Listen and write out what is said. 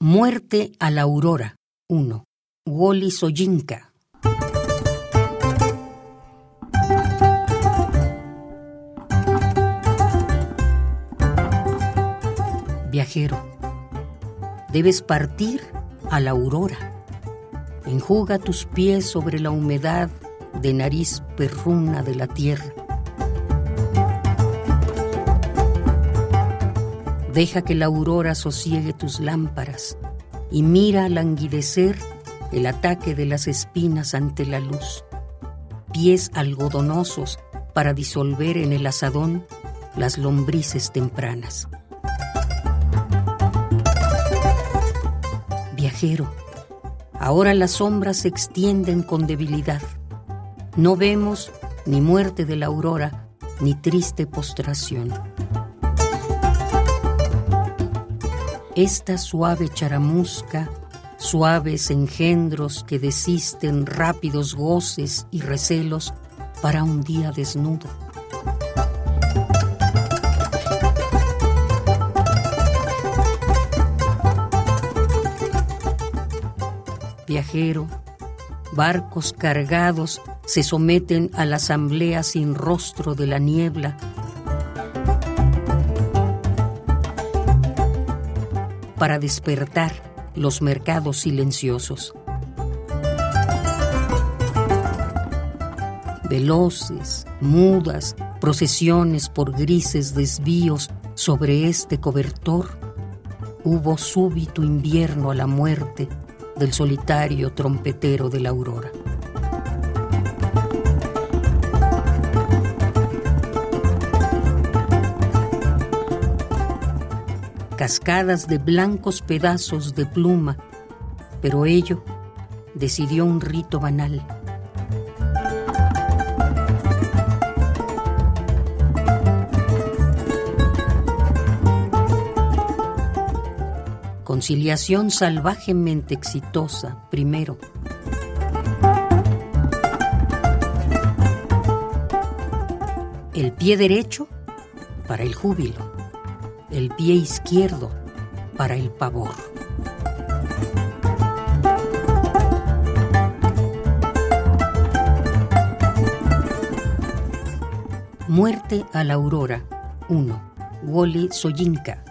Muerte a la aurora. 1. Woli Soyinka. Viajero, debes partir a la aurora. Enjuga tus pies sobre la humedad de nariz perruna de la tierra. Deja que la aurora sosiegue tus lámparas y mira languidecer el ataque de las espinas ante la luz. Pies algodonosos para disolver en el asadón las lombrices tempranas. Viajero, ahora las sombras se extienden con debilidad. No vemos ni muerte de la aurora, ni triste postración. Esta suave charamusca, suaves engendros que desisten rápidos goces y recelos para un día desnudo. Viajero, barcos cargados se someten a la asamblea sin rostro de la niebla para despertar los mercados silenciosos. Veloces, mudas, procesiones por grises desvíos sobre este cobertor, hubo súbito invierno a la muerte del solitario trompetero de la aurora. Cascadas de blancos pedazos de pluma, pero ello decidió un rito banal. Conciliación salvajemente exitosa, primero. El pie derecho para el júbilo el pie izquierdo para el pavor. Muerte a la aurora 1. Woli Soyinka.